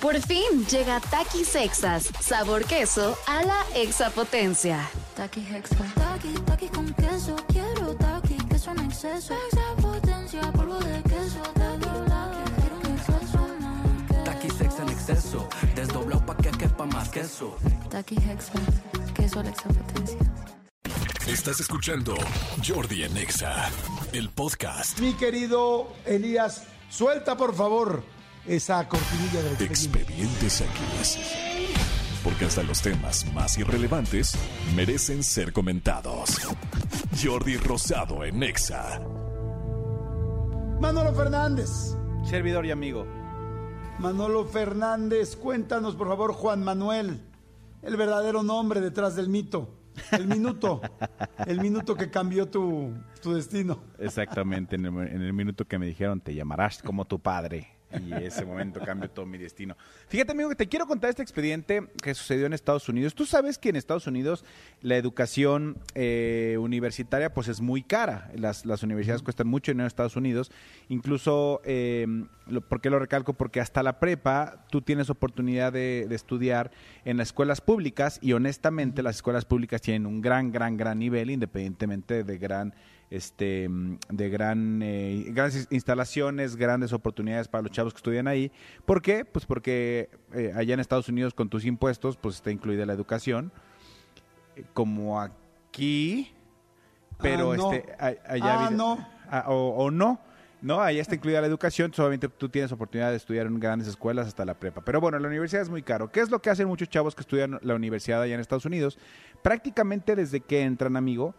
Por fin llega Takis Sexas, sabor queso a la exapotencia. Taki Hexa. Taki, taki con queso. Quiero taki, queso en exceso. Exapotencia, polvo de queso. Taki, taki, quiero un exceso más. Taki sex en exceso, desdoblado pa' que quepa más queso. Taki Hexa. Queso a la exapotencia. Estás escuchando Jordi en Exa, el podcast. Mi querido Elías, suelta por favor esa cortinilla del expediente. Expedientes X. Porque hasta los temas más irrelevantes merecen ser comentados. Jordi Rosado en Exa. Manolo Fernández. Servidor y amigo. Manolo Fernández, cuéntanos por favor, Juan Manuel, el verdadero nombre detrás del mito. El minuto, el minuto que cambió tu, tu destino. Exactamente, en el, en el minuto que me dijeron te llamarás como tu padre. Y ese momento cambió todo mi destino. Fíjate, amigo, que te quiero contar este expediente que sucedió en Estados Unidos. Tú sabes que en Estados Unidos la educación eh, universitaria pues es muy cara. Las, las universidades cuestan mucho dinero en Estados Unidos. Incluso, eh, lo- ¿por qué lo recalco? Porque hasta la prepa tú tienes oportunidad de, de estudiar en las escuelas públicas y honestamente las escuelas públicas tienen un gran, gran, gran nivel independientemente de gran este de gran eh, grandes instalaciones, grandes oportunidades para los chavos que estudian ahí. ¿Por qué? Pues porque eh, allá en Estados Unidos con tus impuestos pues está incluida la educación. Como aquí, pero Ah, no. este a- allá Ah, no. Ah, o, o no. No, allá está incluida la educación, solamente tú tienes oportunidad de estudiar en grandes escuelas hasta la prepa. Pero bueno, la universidad es muy caro. ¿Qué es lo que hacen muchos chavos que estudian la universidad allá en Estados Unidos? Prácticamente desde que entran, amigo,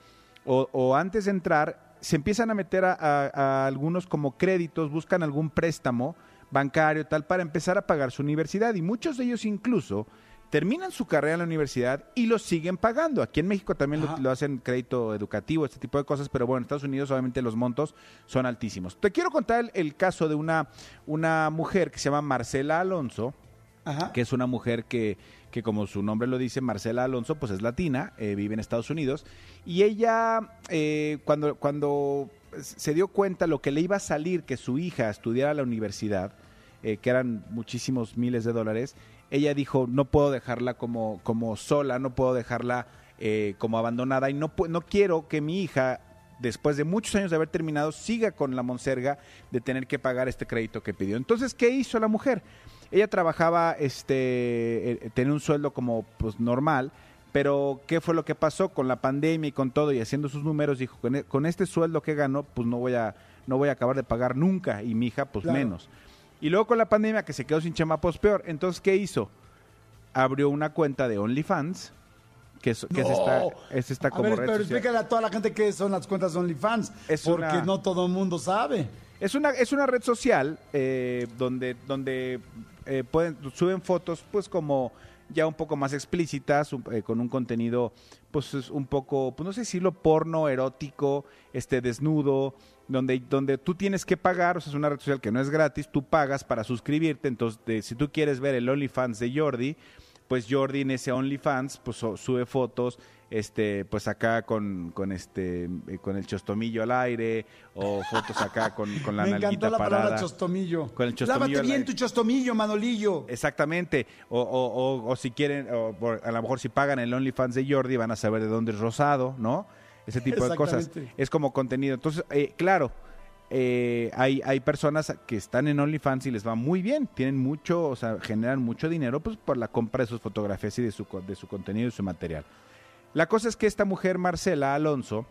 o, o antes de entrar, se empiezan a meter a, a- a algunos como créditos, buscan algún préstamo bancario, tal, para empezar a pagar su universidad. Y muchos de ellos incluso terminan su carrera en la universidad y lo siguen pagando. Aquí en México también lo hacen crédito educativo, este tipo de cosas, pero bueno, en Estados Unidos obviamente los montos son altísimos. Te quiero contar el, el caso de una, una mujer que se llama Marcela Alonso, Ajá. que es una mujer que, que como su nombre lo dice, Marcela Alonso, pues es latina, eh, vive en Estados Unidos, y ella eh, cuando, cuando se dio cuenta lo que le iba a salir que su hija estudiara a la universidad, eh, que eran muchísimos miles de dólares, ella dijo, no puedo dejarla como, como sola, no puedo dejarla eh, como abandonada y no, no quiero que mi hija después de muchos años de haber terminado, siga con la monserga de tener que pagar este crédito que pidió. Entonces, ¿qué hizo la mujer? Ella trabajaba, este, eh, tenía un sueldo como pues normal, pero ¿qué fue lo que pasó con la pandemia y con todo y haciendo sus números? Dijo, con, e- con este sueldo que gano, pues no voy a, no voy a acabar de pagar nunca y mi hija, pues Claro. menos. Y luego con la pandemia que se quedó sin chama, pues peor. Entonces, ¿qué hizo? Abrió una cuenta de OnlyFans, que es, que es esta, No. es esta a como ver, red pero social. explícale a toda la gente qué son las cuentas OnlyFans, Es porque una- no todo el mundo sabe. Es una, es una red social eh, donde, donde eh, pueden, suben fotos pues como ya un poco más explícitas, un- eh, con un contenido pues es un poco, pues no sé decirlo, porno, erótico, este desnudo, donde, donde tú tienes que pagar, o sea, es una red social que no es gratis, tú pagas para suscribirte, entonces de- si tú quieres ver el OnlyFans de Jordi, pues Jordi en ese OnlyFans pues sube fotos este pues acá con, con este eh, con el chostomillo al aire o fotos acá con, con la Me encantó la parada palabra chostomillo. Con el chostomillo Lávate bien tu chostomillo, Manolillo. Exactamente. O, o, o, o si quieren, o por- a lo mejor si pagan el OnlyFans de Jordi, van a saber de dónde es rosado, ¿no? Ese tipo de cosas. Exactamente. Es como contenido. Entonces, eh, claro, eh, hay, hay personas que están en OnlyFans y les va muy bien. Tienen mucho, o sea, generan mucho dinero pues, por la compra de sus fotografías y de su, de su contenido y su material. La cosa es que esta mujer, Marcela Alonso,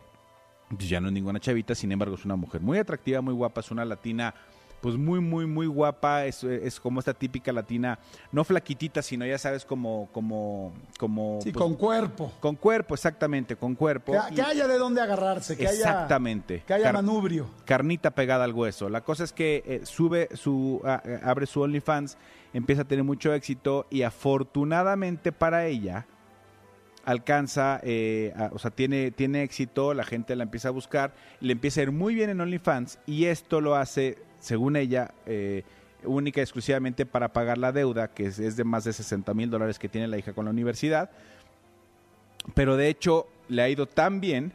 pues ya no es ninguna chavita, sin embargo es una mujer muy atractiva, muy guapa, es una latina pues muy, muy, muy guapa, es, es como esta típica latina, no flaquitita, sino ya sabes, como, como, como... Sí, pues, con cuerpo. con cuerpo, exactamente, con cuerpo. Que, haya de dónde agarrarse, que haya, Exactamente. que haya Car- manubrio. carnita pegada al hueso. La cosa es que eh, sube su, a- abre su OnlyFans, empieza a tener mucho éxito y afortunadamente para ella alcanza, eh, o sea, tiene, tiene éxito, la gente la empieza a buscar, le empieza a ir muy bien en OnlyFans y esto lo hace, según ella, eh, única y exclusivamente para pagar la deuda, que es, de más de 60 mil dólares que tiene la hija con la universidad. Pero de hecho le ha ido tan bien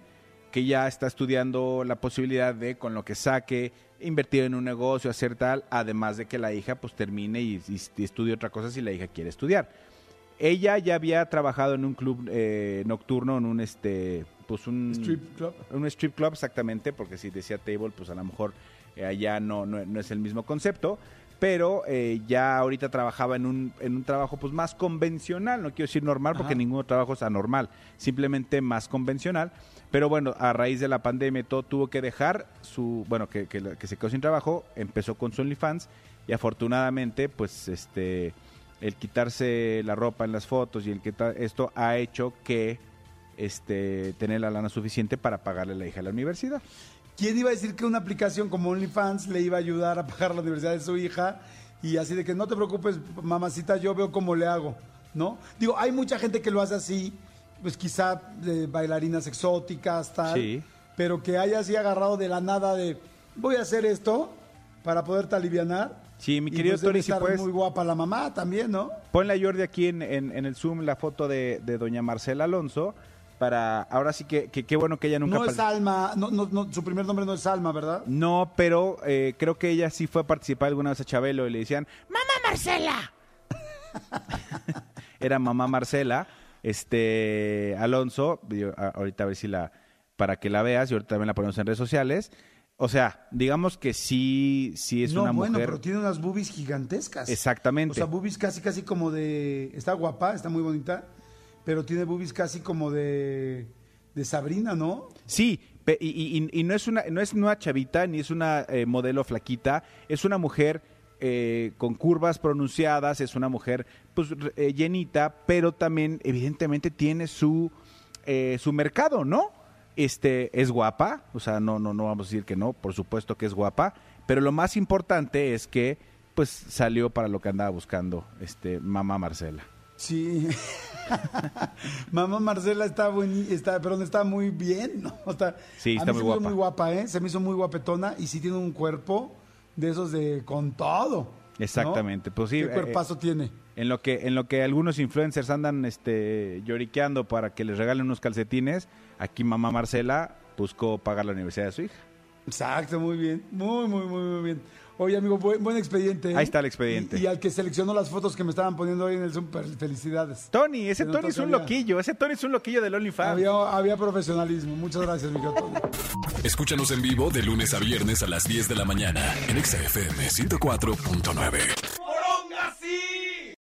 que ya está estudiando la posibilidad de, con lo que saque invertir en un negocio, hacer tal, además de que la hija pues termine y estudie otra cosa si la hija quiere estudiar. Ella ya había trabajado en un club eh, nocturno, en un este, pues un Strip club. un strip club exactamente, porque si decía table, pues a lo mejor eh, allá no, no, no es el mismo concepto. Pero eh, ya ahorita trabajaba en un, en un trabajo pues más convencional, no quiero decir normal porque ningún trabajo es anormal, simplemente más convencional. Pero bueno, a raíz de la pandemia todo tuvo que dejar su, bueno, que, que, que se quedó sin trabajo, empezó con su OnlyFans y afortunadamente pues este, el quitarse la ropa en las fotos y el que esto ha hecho que este, tener la lana suficiente para pagarle a la hija a la universidad. ¿Quién iba a decir que una aplicación como OnlyFans le iba a ayudar a pagar la universidad de su hija? Y así de que no te preocupes, mamacita, yo veo cómo le hago, ¿no? Digo, hay mucha gente que lo hace así, pues quizá de bailarinas exóticas, tal. Sí. Pero que haya así agarrado de la nada de, voy a hacer esto para poderte alivianar. Sí, mi Y, querido pues, debe Tony, si estar puedes, muy guapa la mamá también, ¿no? ponle a Jordi aquí en, en- en el Zoom la foto de, de doña Marcela Alonso para, ahora sí que, que qué bueno que ella nunca... No es Alma, no, no, no, su primer nombre no es Alma, ¿verdad? No, pero eh, creo que ella sí fue a participar alguna vez a Chabelo y le decían, ¡Mamá Marcela! Era mamá Marcela, este, Alonso, yo, ahorita a ver si la, para que la veas, y ahorita también la ponemos en redes sociales. O sea, digamos que sí, sí es no, una bueno, mujer... pero tiene unas boobies gigantescas. Exactamente. O sea, boobies casi, casi como de... Está guapa, está muy bonita, pero tiene boobies casi como de... De Sabrina, ¿no? Sí, y, y- y no es una no es una chavita ni es una eh, modelo flaquita, es una mujer eh, con curvas pronunciadas, es una mujer pues eh, llenita, pero también evidentemente tiene su eh, su mercado, ¿no? Este es guapa, o sea, no no no vamos a decir que no, por supuesto que es guapa, pero lo más importante es que pues salió para lo que andaba buscando este mamá Marcela. Sí. Mamá Marcela está bueni- está, perdón, está muy bien, ¿no? Está, Sí, a mí muy se me hizo muy guapa, ¿eh? Se me hizo muy guapetona y sí tiene un cuerpo de esos de con todo. ¿no? Exactamente, pues sí, ¿Qué eh, cuerpazo tiene? En lo que en lo que algunos influencers andan este lloriqueando para que les regalen unos calcetines, aquí mamá Marcela buscó pagar la universidad de su hija. Exacto, muy bien. Muy, muy, muy, muy bien. Oye, amigo, buen, buen expediente. ¿eh? Ahí está el expediente. Y, y al que seleccionó las fotos que me estaban poniendo ahí en el Zoom, felicidades. Tony, ese Se Tony es un había- loquillo, ese Tony es un loquillo del OnlyFans. Había, había profesionalismo. Muchas gracias, mi querido Tony. Escúchanos en vivo de lunes a viernes a las 10 de la mañana en Exa FM 104.9.